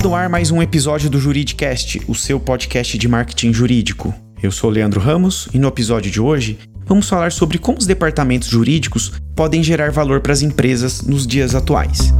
Está no ar mais um episódio do Juridicast, o seu podcast de marketing jurídico. Eu sou Leandro Ramos e no episódio de hoje vamos falar sobre como os departamentos jurídicos podem gerar valor para as empresas nos dias atuais.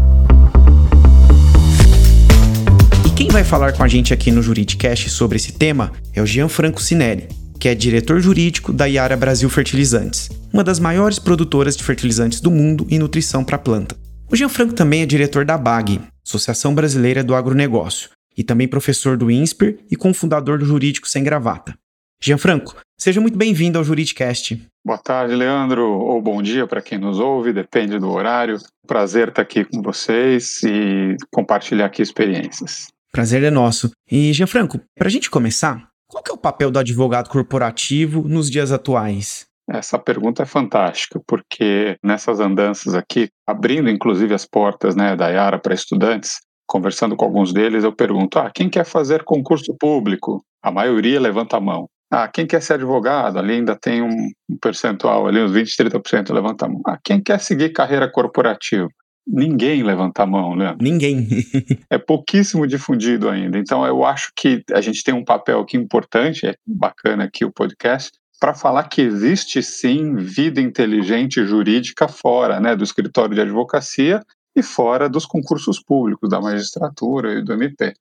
E quem vai falar com a gente aqui no Juridicast sobre esse tema é o Gianfranco Sinelli, que é diretor jurídico da Iara Brasil Fertilizantes, uma das maiores produtoras de fertilizantes do mundo e nutrição para planta. O Gianfranco também é diretor da BAG, Associação Brasileira do Agronegócio, e também professor do INSPER e cofundador do Jurídico Sem Gravata. Gianfranco, seja muito bem-vindo ao Juridicast. Boa tarde, Leandro, ou bom dia para quem nos ouve, depende do horário. Prazer estar aqui com vocês e compartilhar aqui experiências. Prazer é nosso. E, Gianfranco, para a gente começar, qual é o papel do advogado corporativo nos dias atuais? Essa pergunta é fantástica, porque nessas andanças aqui, abrindo inclusive as portas né, da Yara para estudantes, conversando com alguns deles, eu pergunto: ah, quem quer fazer concurso público? A maioria levanta a mão. Ah, quem quer ser advogado? Ali ainda tem um, percentual, ali uns 20, 30% levanta a mão. Ah, quem quer seguir carreira corporativa? Ninguém levanta a mão, né? Ninguém. é pouquíssimo difundido ainda. Então, eu acho que a gente tem um papel aqui importante, é bacana aqui o podcast, para falar que existe sim vida inteligente jurídica fora né, do escritório de advocacia e fora dos concursos públicos, da magistratura e do MP.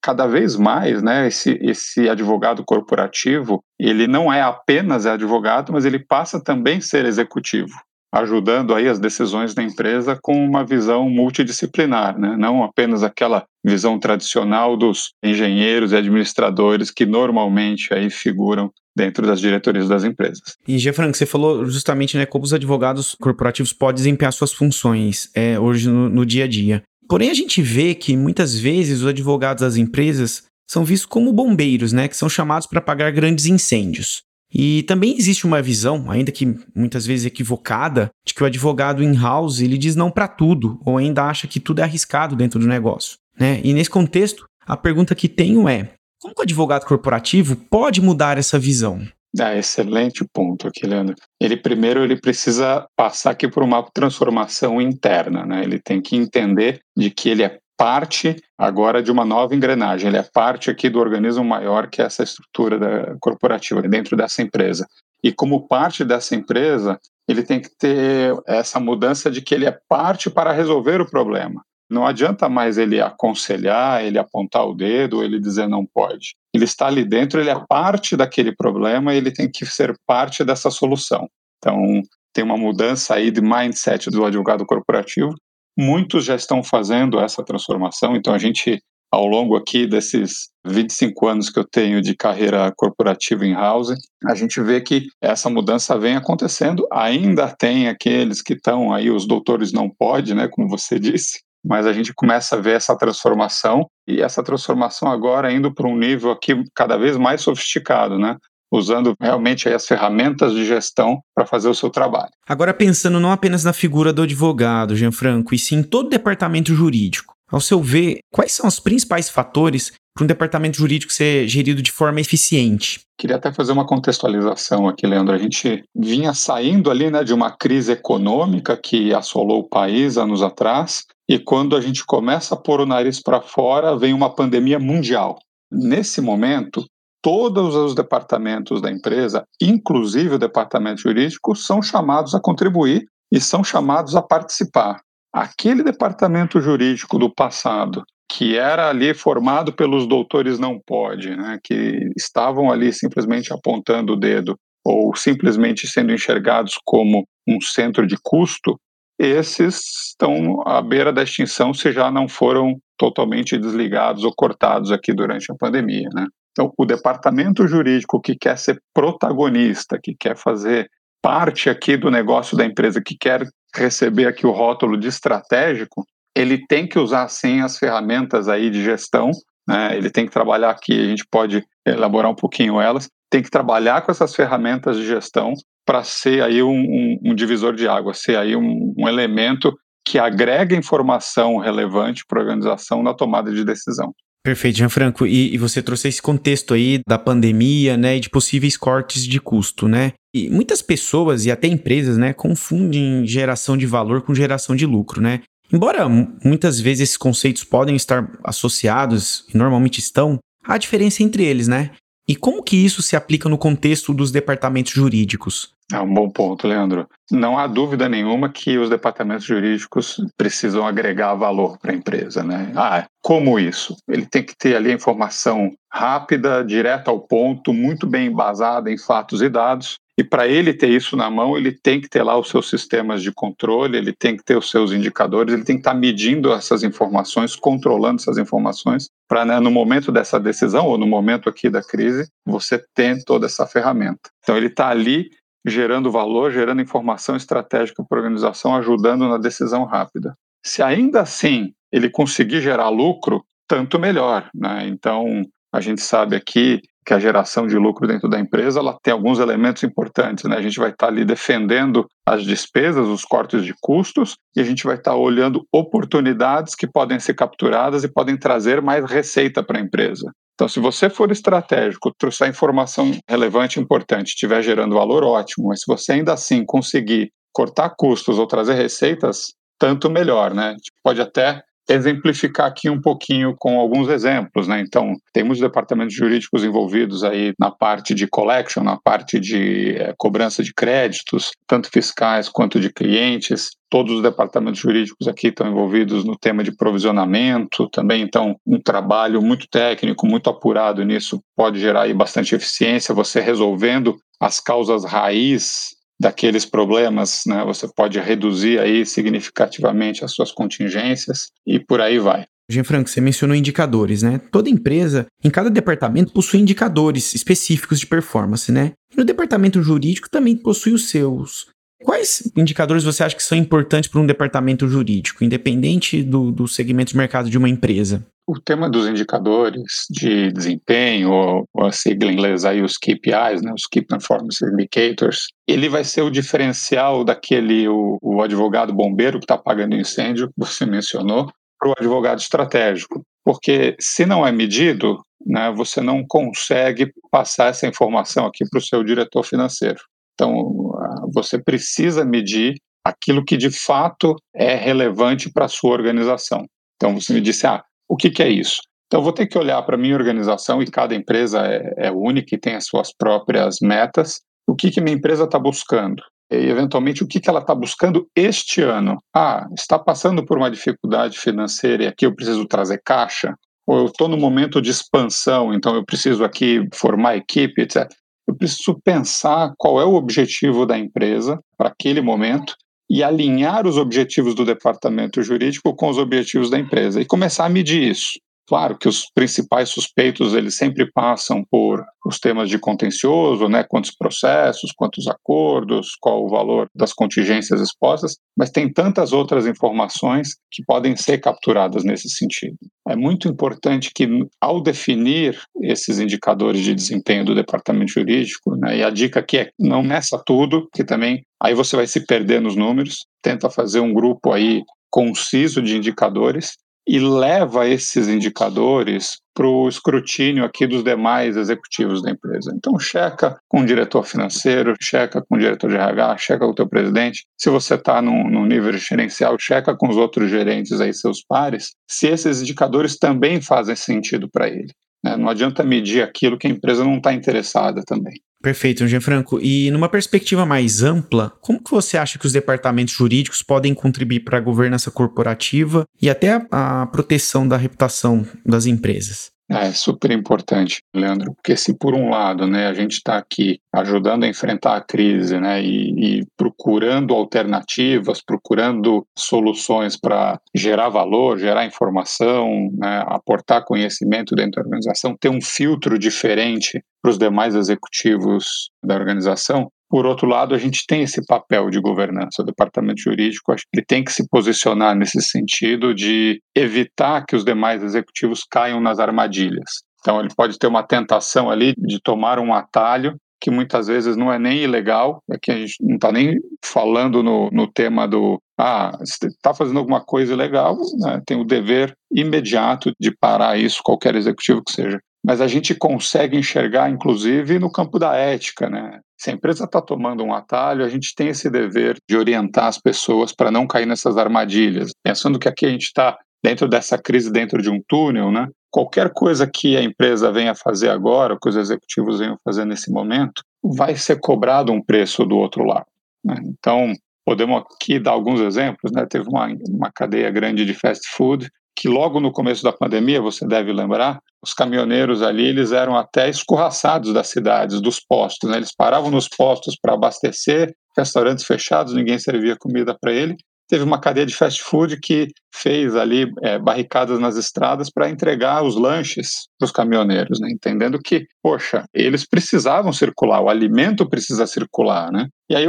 Cada vez mais, né, esse, esse advogado corporativo, ele não é apenas advogado, mas ele passa também a ser executivo ajudando aí as decisões da empresa com uma visão multidisciplinar, né? não apenas aquela visão tradicional dos engenheiros e administradores que normalmente aí figuram dentro das diretorias das empresas. E Gefranco, você falou justamente né, como os advogados corporativos podem desempenhar suas funções é, hoje no, no dia a dia. Porém, a gente vê que muitas vezes os advogados das empresas são vistos como bombeiros, né, que são chamados para apagar grandes incêndios. E também existe uma visão, ainda que muitas vezes equivocada, de que o advogado in-house ele diz não para tudo, ou ainda acha que tudo é arriscado dentro do negócio. Né? E nesse contexto, a pergunta que tenho é: como o advogado corporativo pode mudar essa visão? Ah, excelente ponto aqui, Leandro. Ele primeiro ele precisa passar aqui por uma transformação interna, né? Ele tem que entender de que ele é parte agora de uma nova engrenagem, ele é parte aqui do organismo maior que é essa estrutura da, corporativa dentro dessa empresa. E como parte dessa empresa, ele tem que ter essa mudança de que ele é parte para resolver o problema. Não adianta mais ele aconselhar, ele apontar o dedo, ele dizer não pode. Ele está ali dentro, ele é parte daquele problema, ele tem que ser parte dessa solução. Então, tem uma mudança aí de mindset do advogado corporativo Muitos já estão fazendo essa transformação, então a gente, ao longo aqui desses 25 anos que eu tenho de carreira corporativa em house, a gente vê que essa mudança vem acontecendo. Ainda tem aqueles que estão aí, os doutores não pode, né, como você disse, mas a gente começa a ver essa transformação e essa transformação agora indo para um nível aqui cada vez mais sofisticado, né? Usando realmente as ferramentas de gestão para fazer o seu trabalho. Agora pensando não apenas na figura do advogado, Gianfranco, e sim em todo o departamento jurídico. Ao seu ver, quais são os principais fatores para um departamento jurídico ser gerido de forma eficiente? Queria até fazer uma contextualização aqui, Leandro. A gente vinha saindo ali né, de uma crise econômica que assolou o país anos atrás, e quando a gente começa a pôr o nariz para fora, vem uma pandemia mundial. Nesse momento, todos os departamentos da empresa, inclusive o departamento jurídico, são chamados a contribuir e são chamados a participar. Aquele departamento jurídico do passado, que era ali formado pelos doutores não pode, né, que estavam ali simplesmente apontando o dedo ou simplesmente sendo enxergados como um centro de custo, esses estão à beira da extinção se já não foram totalmente desligados ou cortados aqui durante a pandemia, né? Então, o departamento jurídico que quer ser protagonista, que quer fazer parte aqui do negócio da empresa, que quer receber aqui o rótulo de estratégico, ele tem que usar sim as ferramentas aí de gestão, né? Ele tem que trabalhar aqui, a gente pode elaborar um pouquinho elas, tem que trabalhar com essas ferramentas de gestão para ser aí um, um, um, divisor de água, ser aí um, um elemento que agrega informação relevante para a organização na tomada de decisão. Perfeito, Gianfranco. E, e você trouxe esse contexto aí da pandemia, né, e de possíveis cortes de custo, né? E muitas pessoas e até empresas, né, confundem geração de valor com geração de lucro, né? Embora muitas vezes esses conceitos podem estar associados, e normalmente estão, há diferença entre eles, né? E como que isso se aplica no contexto dos departamentos jurídicos? É um bom ponto, Leandro. Não há dúvida nenhuma que os departamentos jurídicos precisam agregar valor para a empresa, né? Ah, como isso? Ele tem que ter ali a informação rápida, direta ao ponto, muito bem embasada em fatos e dados, e para ele ter isso na mão, ele tem que ter lá os seus sistemas de controle, ele tem que ter os seus indicadores, ele tem que estar tá medindo essas informações, controlando essas informações, para né, no momento dessa decisão ou no momento aqui da crise, você ter toda essa ferramenta. Então ele está ali gerando valor, gerando informação estratégica para a organização, ajudando na decisão rápida. Se ainda assim ele conseguir gerar lucro, tanto melhor. Né? Então, a gente sabe aqui que a geração de lucro dentro da empresa ela tem alguns elementos importantes. Né? A gente vai estar ali defendendo as despesas, os cortes de custos, e a gente vai estar olhando oportunidades que podem ser capturadas e podem trazer mais receita para a empresa. Então, se você for estratégico, trouxer informação relevante e importante, estiver gerando valor, ótimo. Mas se você ainda assim conseguir cortar custos ou trazer receitas, tanto melhor, né? Pode até exemplificar aqui um pouquinho com alguns exemplos, né? Então, temos departamentos jurídicos envolvidos aí na parte de collection, na parte de é, cobrança de créditos, tanto fiscais quanto de clientes. Todos os departamentos jurídicos aqui estão envolvidos no tema de provisionamento, também então um trabalho muito técnico, muito apurado nisso pode gerar aí bastante eficiência, você resolvendo as causas raiz daqueles problemas, né? Você pode reduzir aí significativamente as suas contingências e por aí vai. Gianfranco, você mencionou indicadores, né? Toda empresa, em cada departamento, possui indicadores específicos de performance, né? E no departamento jurídico também possui os seus. Quais indicadores você acha que são importantes para um departamento jurídico, independente do, do segmento de mercado de uma empresa? O tema dos indicadores de desempenho, ou, ou a sigla em inglês aí, os KPIs, né, os Key Performance Indicators, ele vai ser o diferencial daquele, o, o advogado bombeiro que está apagando incêndio, que você mencionou, para o advogado estratégico. Porque se não é medido, né, você não consegue passar essa informação aqui para o seu diretor financeiro. Então, você precisa medir aquilo que de fato é relevante para a sua organização. Então, você me disse, ah, o que, que é isso? Então, vou ter que olhar para a minha organização, e cada empresa é, é, única e tem as suas próprias metas. O que, que minha empresa está buscando? E, eventualmente, o que, que ela está buscando este ano? Ah, está passando por uma dificuldade financeira e aqui eu preciso trazer caixa? Ou eu estou no momento de expansão, então eu preciso aqui formar equipe, etc eu preciso pensar qual é o objetivo da empresa para aquele momento e alinhar os objetivos do departamento jurídico com os objetivos da empresa e começar a medir isso. Claro que os principais suspeitos eles sempre passam por os temas de contencioso, né, quantos processos, quantos acordos, qual o valor das contingências expostas, mas tem tantas outras informações que podem ser capturadas nesse sentido. É muito importante que, ao definir esses indicadores de desempenho do departamento jurídico, né, e a dica aqui é não meça tudo, que também aí você vai se perder nos números, tenta fazer um grupo aí conciso de indicadores e leva esses indicadores para o escrutínio aqui dos demais executivos da empresa. Então, checa com o diretor financeiro, checa com o diretor de RH, checa com o teu presidente. Se você está no, no nível gerencial, checa com os outros gerentes aí, seus pares, se esses indicadores também fazem sentido para ele. Né? Não adianta medir aquilo que a empresa não está interessada também. Perfeito, Gianfranco. E numa perspectiva mais ampla, como que você acha que os departamentos jurídicos podem contribuir para a governança corporativa e até a, a proteção da reputação das empresas? É super importante, Leandro, porque se por um lado, né, a gente está aqui ajudando a enfrentar a crise, né, e, e procurando alternativas, procurando soluções para gerar valor, gerar informação, né, aportar conhecimento dentro da organização, ter um filtro diferente para os demais executivos da organização, por outro lado, a gente tem esse papel de governança. O departamento jurídico acho que ele tem que se posicionar nesse sentido de evitar que os demais executivos caiam nas armadilhas. Então, ele pode ter uma tentação ali de tomar um atalho que muitas vezes não é nem ilegal, aqui a gente não está nem falando no, no tema do ah, está fazendo alguma coisa ilegal, né, tem o dever imediato de parar isso, qualquer executivo que seja mas a gente consegue enxergar, inclusive, no campo da ética, né? Se a empresa está tomando um atalho, a gente tem esse dever de orientar as pessoas para não cair nessas armadilhas. Pensando que aqui a gente está dentro dessa crise, dentro de um túnel, né? Qualquer coisa que a empresa venha fazer agora, que os executivos venham fazer nesse momento, vai ser cobrado um preço do outro lado. Né? Então, podemos aqui dar alguns exemplos. Né? Teve uma, uma cadeia grande de fast food que logo no começo da pandemia, você deve lembrar, os caminhoneiros ali eles eram até escorraçados das cidades, dos postos. Né? Eles paravam nos postos para abastecer, restaurantes fechados, ninguém servia comida para ele. Teve uma cadeia de fast food que fez ali é, barricadas nas estradas para entregar os lanches para os caminhoneiros, né? entendendo que, poxa, eles precisavam circular, o alimento precisa circular, né? E aí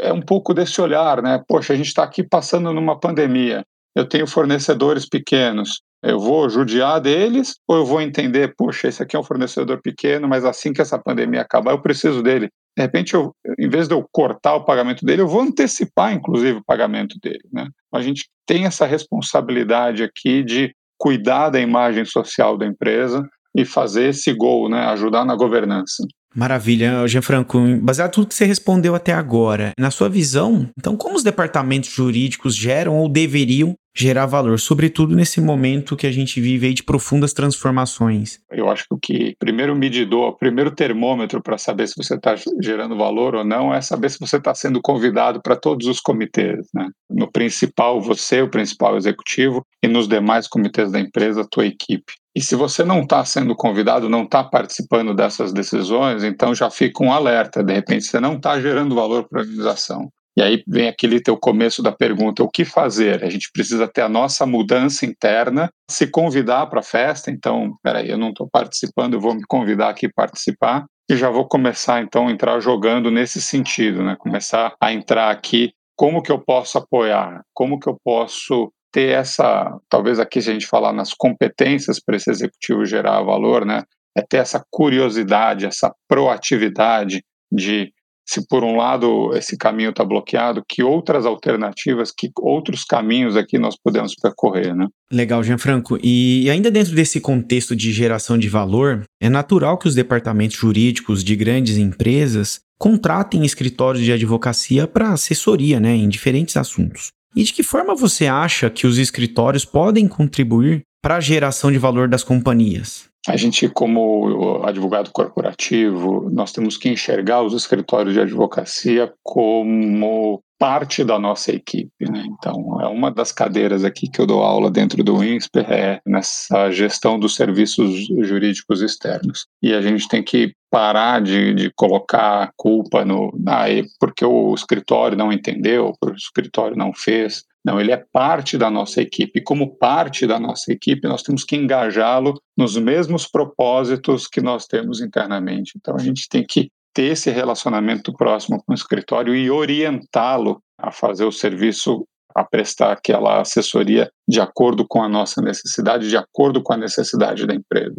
é um pouco desse olhar, né? Poxa, a gente está aqui passando numa pandemia eu tenho fornecedores pequenos, eu vou judiar deles ou eu vou entender, puxa, esse aqui é um fornecedor pequeno, mas assim que essa pandemia acabar, eu preciso dele. De repente, eu, em vez de eu cortar o pagamento dele, eu vou antecipar, inclusive, o pagamento dele. Né? A gente tem essa responsabilidade aqui de cuidar da imagem social da empresa e fazer esse gol, né? ajudar na governança. Maravilha, Gianfranco. Baseado tudo que você respondeu até agora, na sua visão, então como os departamentos jurídicos geram ou deveriam gerar valor, sobretudo nesse momento que a gente vive aí de profundas transformações? Eu acho que o que primeiro medidor, o primeiro termômetro para saber se você está gerando valor ou não é saber se você está sendo convidado para todos os comitês, né? No principal, você, o principal executivo, e nos demais comitês da empresa, a tua equipe. E se você não está sendo convidado, não está participando dessas decisões, então já fica um alerta. De repente, você não está gerando valor para a organização. E aí vem aquele teu começo da pergunta: o que fazer? A gente precisa ter a nossa mudança interna, se convidar para a festa. Então, peraí, eu não estou participando, eu vou me convidar aqui participar. E já vou começar, então, a entrar jogando nesse sentido, né? Começar a entrar aqui. Como que eu posso apoiar? Como que eu posso ter essa, talvez aqui se a gente falar nas competências para esse executivo gerar valor, né, é ter essa curiosidade, essa proatividade de se por um lado esse caminho está bloqueado, que outras alternativas, que outros caminhos aqui nós podemos percorrer, né? Legal, Gianfranco. E ainda dentro desse contexto de geração de valor, é natural que os departamentos jurídicos de grandes empresas contratem escritórios de advocacia para assessoria, né, em diferentes assuntos. E de que forma você acha que os escritórios podem contribuir para a geração de valor das companhias? A gente, como advogado corporativo, nós temos que enxergar os escritórios de advocacia como parte da nossa equipe. Né? Então, é uma das cadeiras aqui que eu dou aula dentro do INSPER é nessa gestão dos serviços jurídicos externos. E a gente tem que parar de, de colocar a culpa no ah, porque o escritório não entendeu, porque o escritório não fez. Não, ele é parte da nossa equipe. Como parte da nossa equipe, nós temos que engajá-lo nos mesmos propósitos que nós temos internamente. Então, a gente tem que ter esse relacionamento próximo com o escritório e orientá-lo a fazer o serviço, a prestar aquela assessoria de acordo com a nossa necessidade, de acordo com a necessidade da empresa.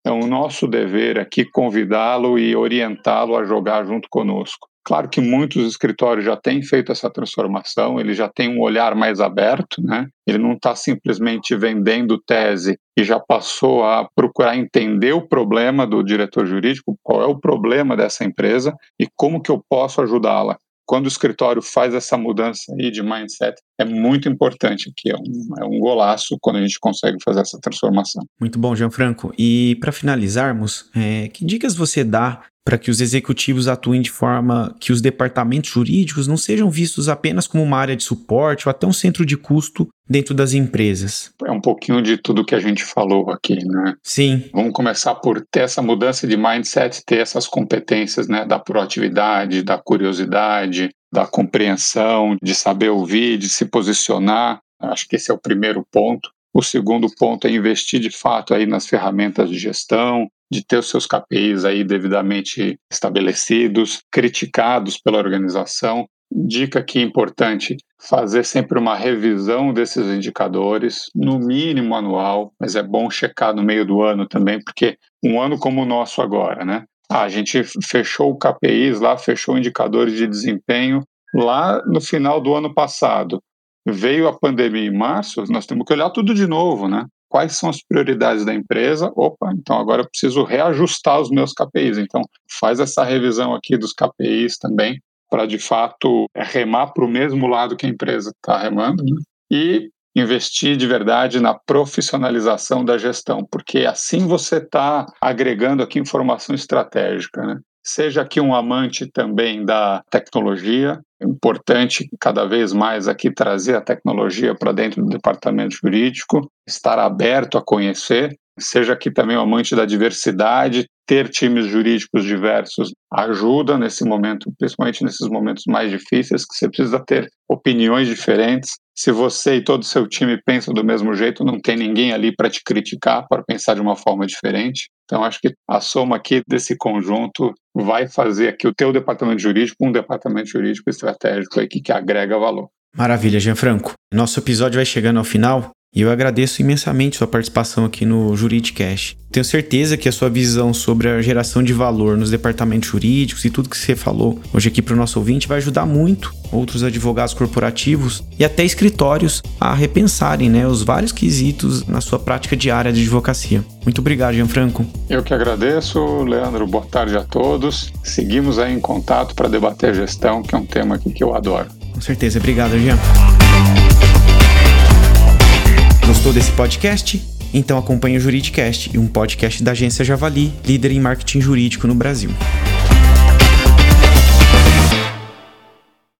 Então, o nosso dever aqui é convidá-lo e orientá-lo a jogar junto conosco. Claro que muitos escritórios já têm feito essa transformação, ele já tem um olhar mais aberto, né? Ele não está simplesmente vendendo tese e já passou a procurar entender o problema do diretor jurídico, qual é o problema dessa empresa e como que eu posso ajudá-la quando o escritório faz essa mudança aí de mindset, é muito importante aqui, é um, é um golaço quando a gente consegue fazer essa transformação. Muito bom, Gianfranco. E para finalizarmos, é, que dicas você dá para que os executivos atuem de forma que os departamentos jurídicos não sejam vistos apenas como uma área de suporte ou até um centro de custo dentro das empresas. É um pouquinho de tudo que a gente falou aqui, né? Sim. Vamos começar por ter essa mudança de mindset, ter essas competências, né, da proatividade, da curiosidade, da compreensão, de saber ouvir, de se posicionar. Acho que esse é o primeiro ponto. O segundo ponto é investir de fato aí nas ferramentas de gestão, de ter os seus KPIs aí devidamente estabelecidos, criticados pela organização. Dica aqui importante: fazer sempre uma revisão desses indicadores, no mínimo anual, mas é bom checar no meio do ano também, porque um ano como o nosso agora, né? Ah, a gente fechou o KPIs lá, fechou indicadores de desempenho lá no final do ano passado. Veio a pandemia em março, nós temos que olhar tudo de novo, né? Quais são as prioridades da empresa. Opa, então agora eu preciso reajustar os meus KPIs. Então, faz essa revisão aqui dos KPIs também, para de fato remar para o mesmo lado que a empresa está remando. Né? E investir de verdade na profissionalização da gestão, porque assim você está agregando aqui informação estratégica. Né? Seja aqui um amante também da tecnologia, é importante cada vez mais aqui trazer a tecnologia para dentro do departamento jurídico, estar aberto a conhecer, seja aqui também um amante da diversidade, ter times jurídicos diversos ajuda nesse momento, principalmente nesses momentos mais difíceis, que você precisa ter opiniões diferentes. Se você e todo o seu time pensam do mesmo jeito, não tem ninguém ali para te criticar, para pensar de uma forma diferente. Então, acho que a soma aqui desse conjunto vai fazer aqui o teu departamento jurídico um departamento jurídico estratégico aqui que agrega valor. Maravilha, Gianfranco. Nosso episódio vai chegando ao final e eu agradeço imensamente sua participação aqui no Juridicast. Tenho certeza que a sua visão sobre a geração de valor nos departamentos jurídicos e tudo que você falou hoje aqui para o nosso ouvinte vai ajudar muito outros advogados corporativos e até escritórios a repensarem né, os vários quesitos na sua prática diária de advocacia. Muito obrigado, Gianfranco. Eu que agradeço, Leandro. Boa tarde a todos. Seguimos aí em contato para debater gestão, que é um tema que eu adoro. Com certeza. Obrigado, Jean. Gostou desse podcast? Então acompanhe o Juridicast, um podcast da agência Javali, líder em marketing jurídico no Brasil.